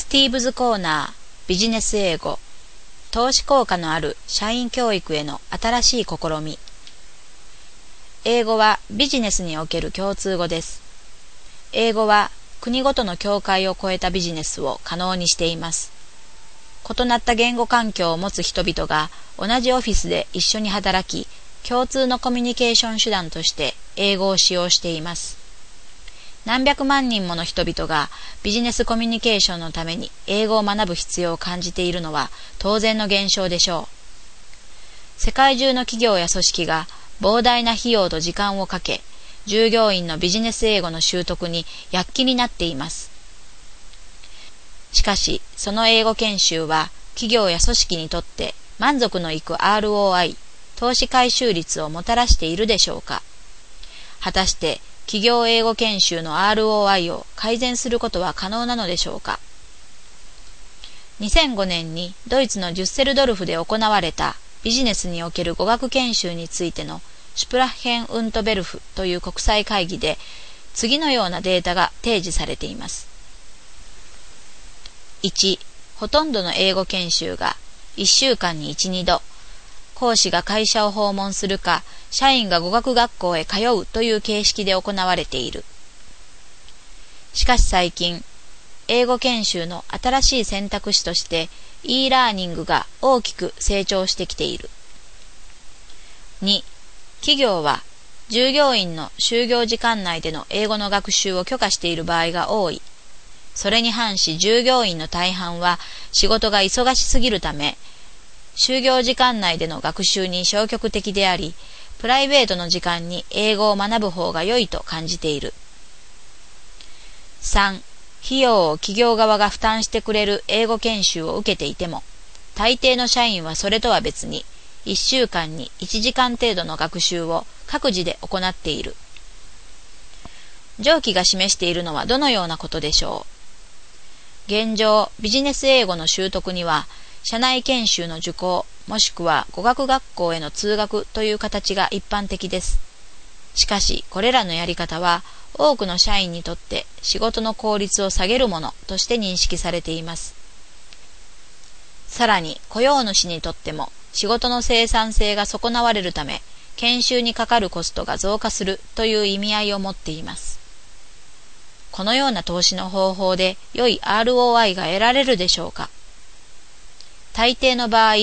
スティーブズコーナービジネス英語投資効果のある社員教育への新しい試み。英語はビジネスにおける共通語です。英語は国ごとの境界を越えたビジネスを可能にしています。異なった言語環境を持つ人々が同じオフィスで一緒に働き共通のコミュニケーション手段として英語を使用しています。何百万人もの人々がビジネスコミュニケーションのために英語を学ぶ必要を感じているのは当然の現象でしょう。世界中の企業や組織が膨大な費用と時間をかけ、従業員のビジネス英語の習得に躍起になっています。しかし、その英語研修は企業や組織にとって満足のいく ROI、投資回収率をもたらしているでしょうか果たして企業英語研修の ROI を改善することは可能なのでしょうか？2005年にドイツのジュッセルドルフで行われたビジネスにおける語学研修についてのシュプラッヘン・ウントベルフという国際会議で次のようなデータが提示されています。1. ほとんどの英語研修が1週間に1、2度講師が会社を訪問するか、社員が語学学校へ通うという形式で行われている。しかし最近、英語研修の新しい選択肢として e ラーニングが大きく成長してきている。2. 企業は従業員の就業時間内での英語の学習を許可している場合が多い。それに反し従業員の大半は仕事が忙しすぎるため就業時間内での学習に消極的であり、プライベートの時間に英語を学ぶ方が良いと感じている。3. 費用を企業側が負担してくれる英語研修を受けていても、大抵の社員はそれとは別に、1週間に1時間程度の学習を各自で行っている。上記が示しているのはどのようなことでしょう？現状、ビジネス英語の習得には、社内研修の受講、もしくは語学学校への通学という形が一般的です。しかし、これらのやり方は、多くの社員にとって仕事の効率を下げるものとして認識されています。さらに、雇用主にとっても仕事の生産性が損なわれるため、研修にかかるコストが増加するという意味合いを持っています。このような投資の方法で良い ROI が得られるでしょうか？大抵の場合、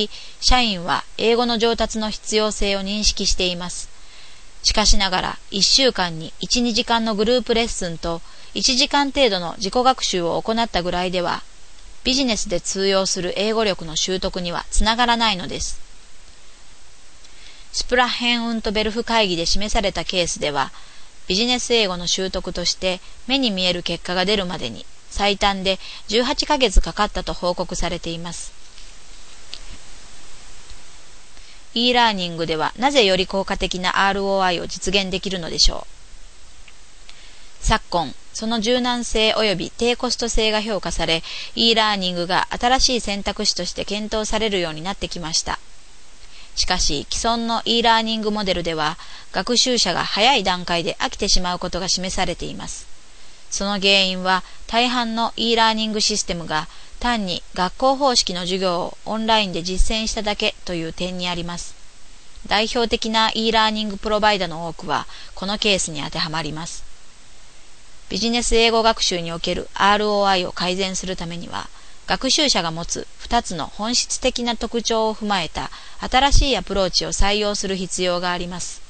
社員は英語の上達の必要性を認識しています。しかしながら、1週間に1、2時間のグループレッスンと1時間程度の自己学習を行ったぐらいでは、ビジネスで通用する英語力の習得にはつながらないのです。スプラッヘンウントベルフ会議で示されたケースでは、ビジネス英語の習得として目に見える結果が出るまでに最短で18ヶ月かかったと報告されています。E ラーニングではなぜより効果的な ROI を実現できるのでしょう？昨今、その柔軟性及び低コスト性が評価され、e ラーニングが新しい選択肢として検討されるようになってきました。しかし、既存の e ラーニングモデルでは、学習者が早い段階で飽きてしまうことが示されています。その原因は、大半の e ラーニングシステムが単に学校方式の授業をオンラインで実践しただけという点にあります。代表的な e ラーニングプロバイダの多くはこのケースに当てはまります。ビジネス英語学習における ROI を改善するためには、学習者が持つ2つの本質的な特徴を踏まえた新しいアプローチを採用する必要があります。